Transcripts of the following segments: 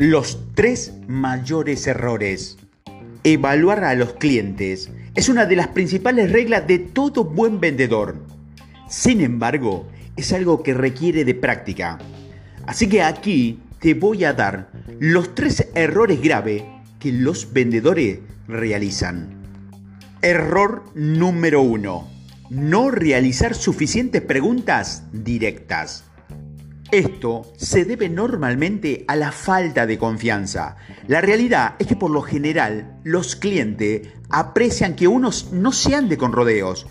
Los tres mayores errores. Evaluar a los clientes es una de las principales reglas de todo buen vendedor. Sin embargo, es algo que requiere de práctica. Así que aquí te voy a dar los tres errores graves que los vendedores realizan. Error número uno. No realizar suficientes preguntas directas. Esto se debe normalmente a la falta de confianza. La realidad es que por lo general los clientes aprecian que unos no se ande con rodeos.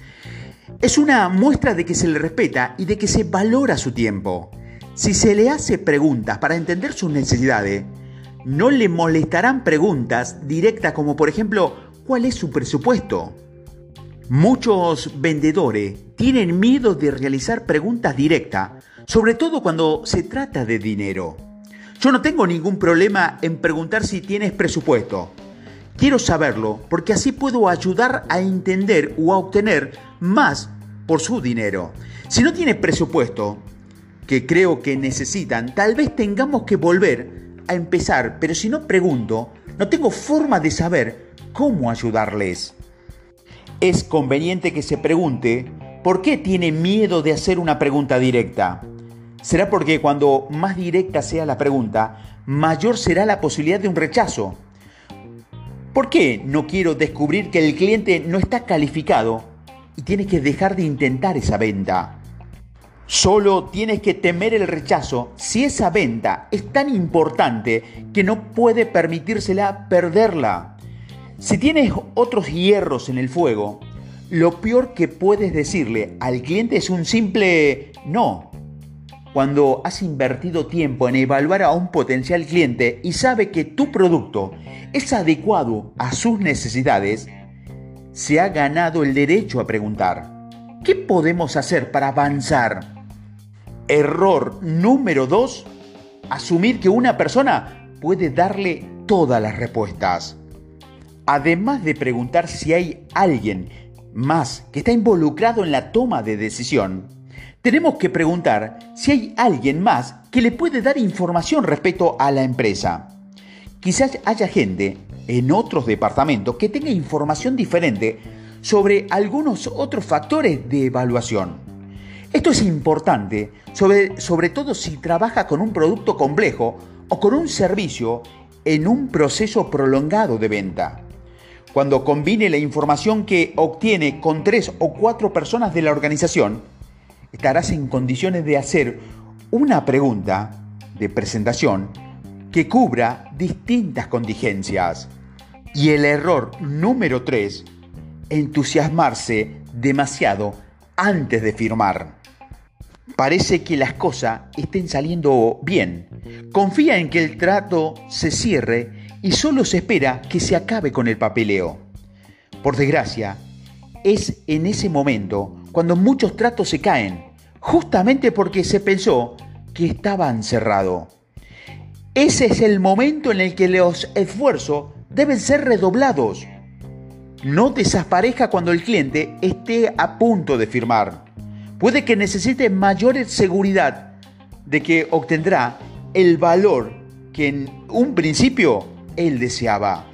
Es una muestra de que se le respeta y de que se valora su tiempo. Si se le hace preguntas para entender sus necesidades, no le molestarán preguntas directas como por ejemplo, ¿cuál es su presupuesto? Muchos vendedores tienen miedo de realizar preguntas directas sobre todo cuando se trata de dinero. Yo no tengo ningún problema en preguntar si tienes presupuesto. Quiero saberlo porque así puedo ayudar a entender o a obtener más por su dinero. Si no tienes presupuesto, que creo que necesitan, tal vez tengamos que volver a empezar, pero si no pregunto, no tengo forma de saber cómo ayudarles. Es conveniente que se pregunte por qué tiene miedo de hacer una pregunta directa. Será porque cuando más directa sea la pregunta, mayor será la posibilidad de un rechazo. ¿Por qué no quiero descubrir que el cliente no está calificado y tienes que dejar de intentar esa venta? Solo tienes que temer el rechazo si esa venta es tan importante que no puede permitírsela perderla. Si tienes otros hierros en el fuego, lo peor que puedes decirle al cliente es un simple no cuando has invertido tiempo en evaluar a un potencial cliente y sabe que tu producto es adecuado a sus necesidades, se ha ganado el derecho a preguntar, ¿qué podemos hacer para avanzar? Error número 2, asumir que una persona puede darle todas las respuestas. Además de preguntar si hay alguien más que está involucrado en la toma de decisión, tenemos que preguntar si hay alguien más que le puede dar información respecto a la empresa. Quizás haya gente en otros departamentos que tenga información diferente sobre algunos otros factores de evaluación. Esto es importante, sobre, sobre todo si trabaja con un producto complejo o con un servicio en un proceso prolongado de venta. Cuando combine la información que obtiene con tres o cuatro personas de la organización, estarás en condiciones de hacer una pregunta de presentación que cubra distintas contingencias. Y el error número 3, entusiasmarse demasiado antes de firmar. Parece que las cosas estén saliendo bien. Confía en que el trato se cierre y solo se espera que se acabe con el papeleo. Por desgracia, es en ese momento cuando muchos tratos se caen, justamente porque se pensó que estaban cerrados. Ese es el momento en el que los esfuerzos deben ser redoblados. No desapareja cuando el cliente esté a punto de firmar. Puede que necesite mayor seguridad de que obtendrá el valor que en un principio él deseaba.